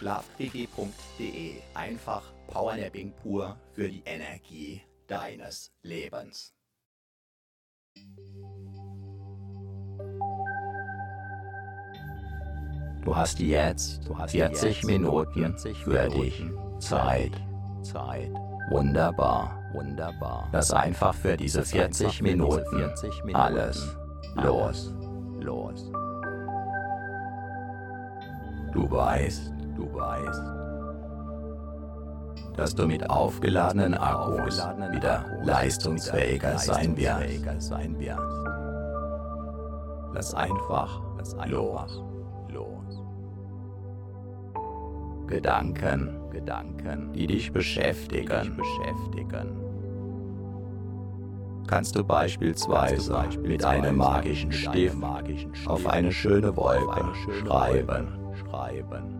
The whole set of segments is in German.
Schlafquickie.de. Einfach Powernapping pur für die Energie deines Lebens. Du hast jetzt 40 Minuten für dich Zeit. Zeit. Wunderbar. Wunderbar. Lass einfach für diese 40 Minuten alles los. Los. Du weißt, du weißt, dass du mit aufgeladenen Akkus wieder leistungsfähiger sein wirst. Lass einfach los. Gedanken, Gedanken, die dich beschäftigen, die dich beschäftigen. Kannst du beispielsweise, beispielsweise mit einem magischen Stift auf eine schöne Wolke schreiben, schreiben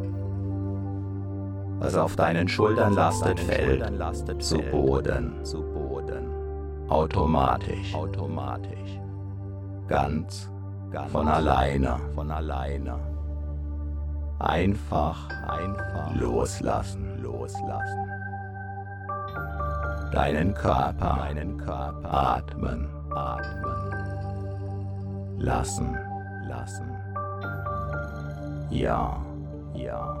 Was auf deinen Schultern lastet, fällt zu Boden. Automatisch. Ganz von alleine. Einfach, einfach loslassen, loslassen. Deinen Körper, deinen Körper atmen, atmen. Lassen, lassen. Ja, ja.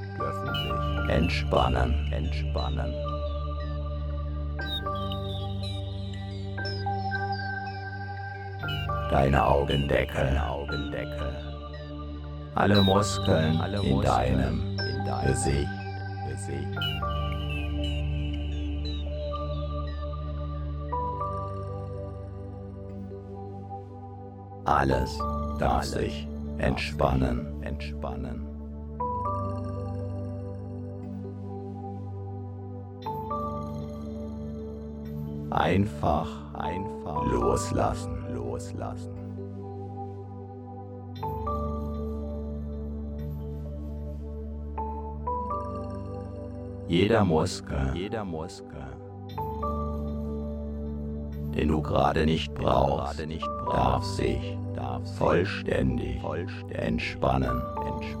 entspannen, entspannen. Deine Augendeckel, Augendeckel. Alle Muskeln, alle Muskeln in deinem, in deinem Gesicht, Gesicht. Alles darf sich entspannen, entspannen. einfach, einfach loslassen, loslassen. Jeder Muskel, jeder Muskel, den du gerade nicht brauchst, nicht darf sich darf vollständig, vollständig entspannen, entspannen.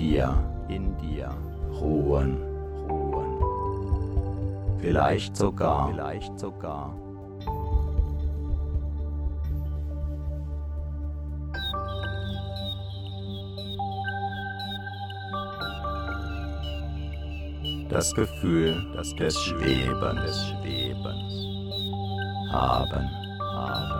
Dir, in dir ruhen, ruhen. Vielleicht sogar, vielleicht sogar das Gefühl das des Schwebens, des Schwebens haben, haben.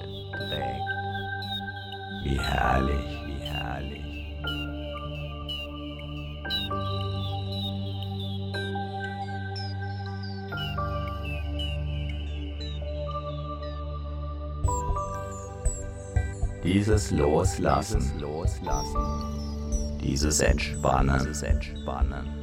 Wie herrlich, wie herrlich. Dieses Loslassen, dieses Loslassen, dieses Entspannen, dieses Entspannen.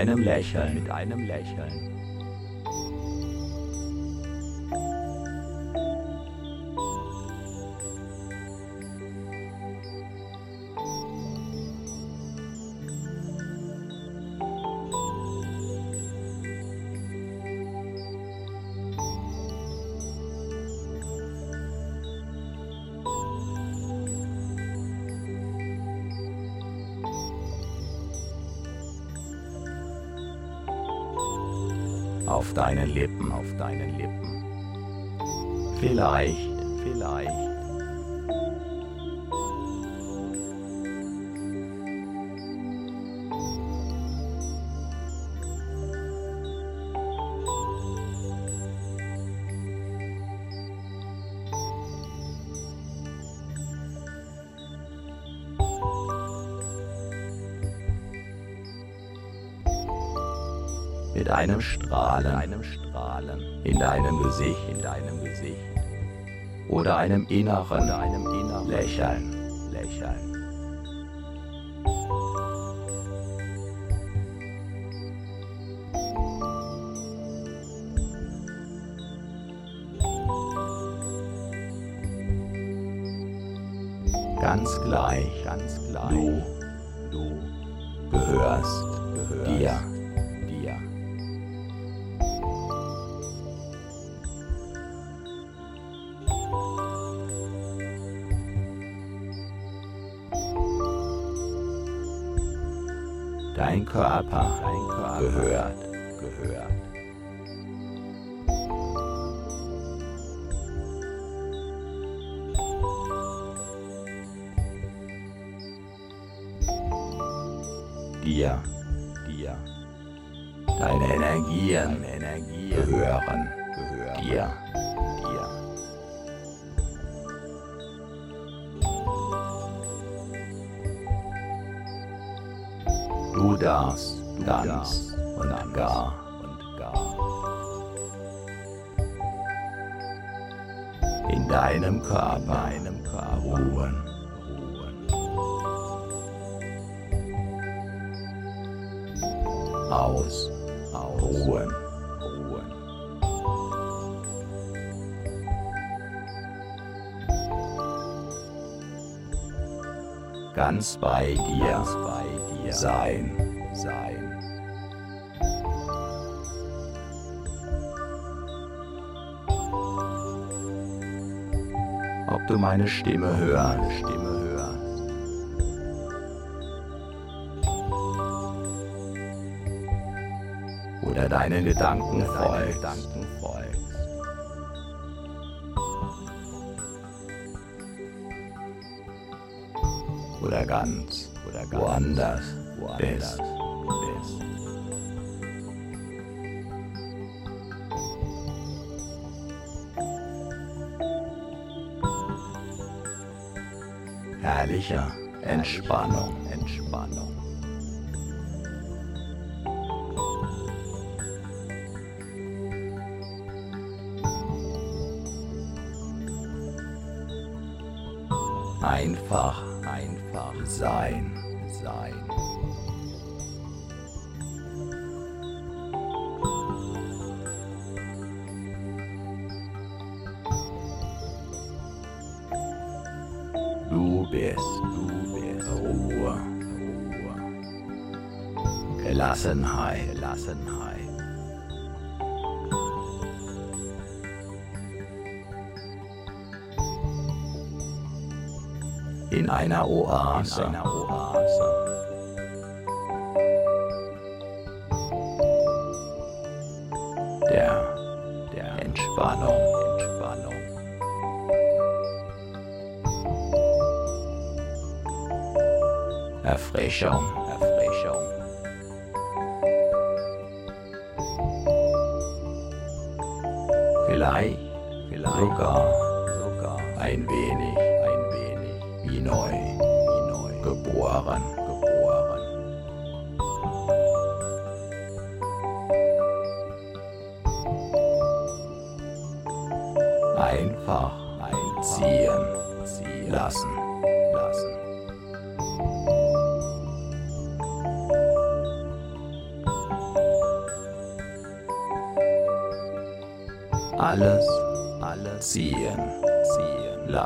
Einem Lächeln, mit einem Lächeln. Auf deinen Lippen, auf deinen Lippen. Vielleicht. Strahlen, einem Strahlen in deinem Gesicht, in deinem Gesicht oder einem inneren, einem inneren Lächeln, Lächeln. Dein Körper, dein Körper gehört, gehört. Dir, Ganz bei dir, ganz bei dir sein, sein. Ob du meine Stimme hörst, Stimme hörst. Oder deinen Gedanken folgst. Oder ganz oder ganz woanders, woanders bist. bist. Herrlicher Entspannung, Entspannung. Gelassenheit, Gelassenheit. in einer Oase. In einer Oase. Der, der Entspannung, Entspannung. Erfrischung, Vielleicht, vielleicht sogar, sogar ein wenig wie neu, wie neu geboren.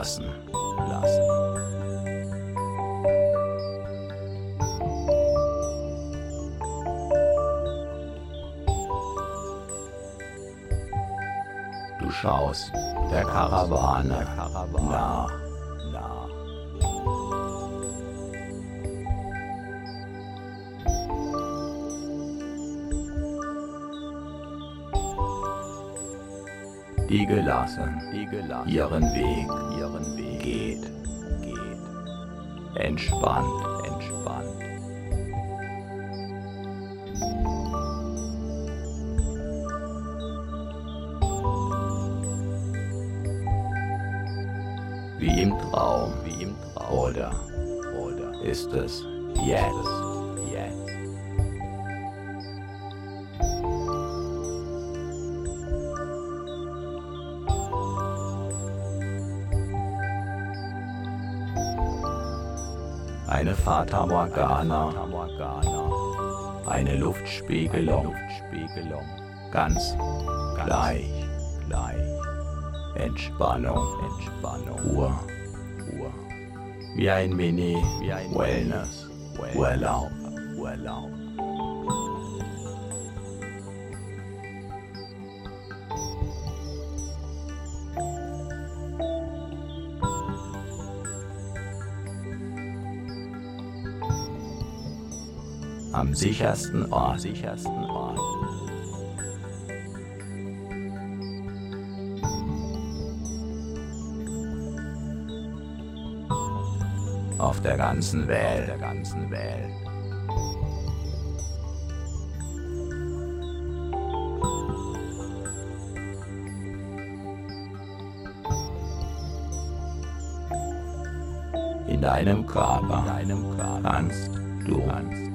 Lassen, lassen. schaust der Karawane Die gelassen, ihren Weg, ihren Weg. geht, geht, entspannt, entspannt. wie im Traum, wie im Traum. Oder, oder ist es jetzt? Fata Morgana, eine Luftspiegelung, ganz gleich, Entspannung, Entspannung, Ruhe, Ruhe, wie ein Mini, wie ein Wellness, Urlaub, Urlaub. Sichersten Ort, sichersten Ort. Auf der ganzen Welt, der ganzen Welt. In deinem Körper, in deinem Körper kannst du, kannst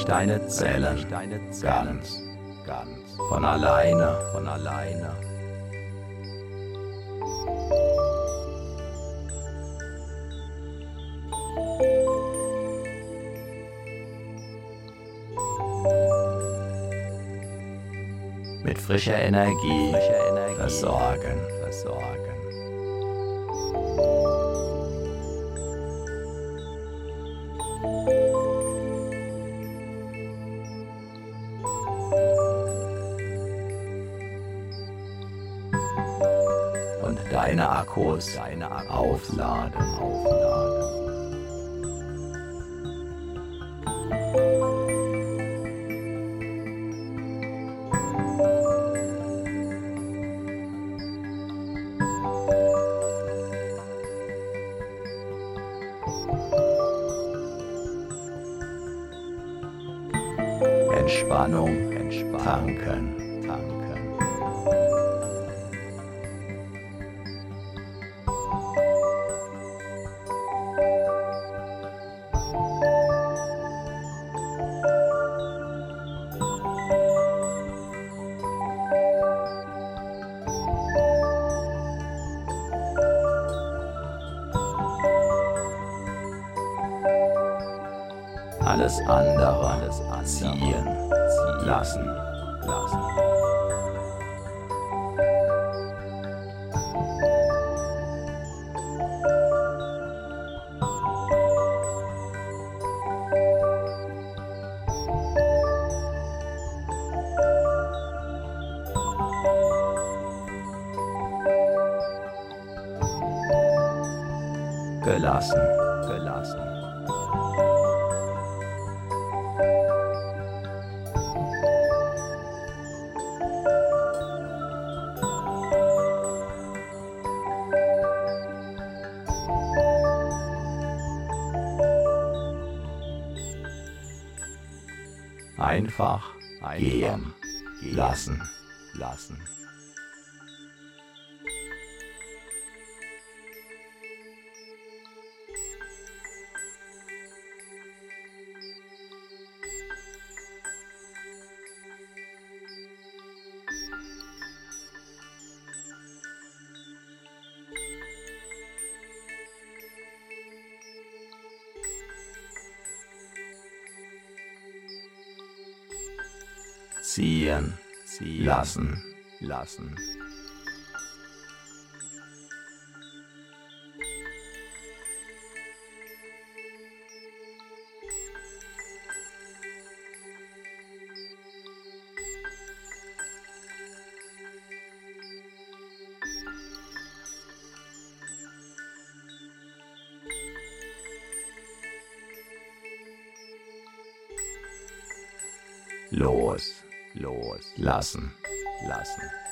sich deine Zellen. Ganz, ganz von alleine, von alleine. Mit frischer Energie, frischer Energie versorgen, versorgen. Akkus, deine Akkus alles andere, ziehen, lassen. Ziehen, ziehen lassen, lassen. Lassen, lassen.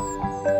Bye.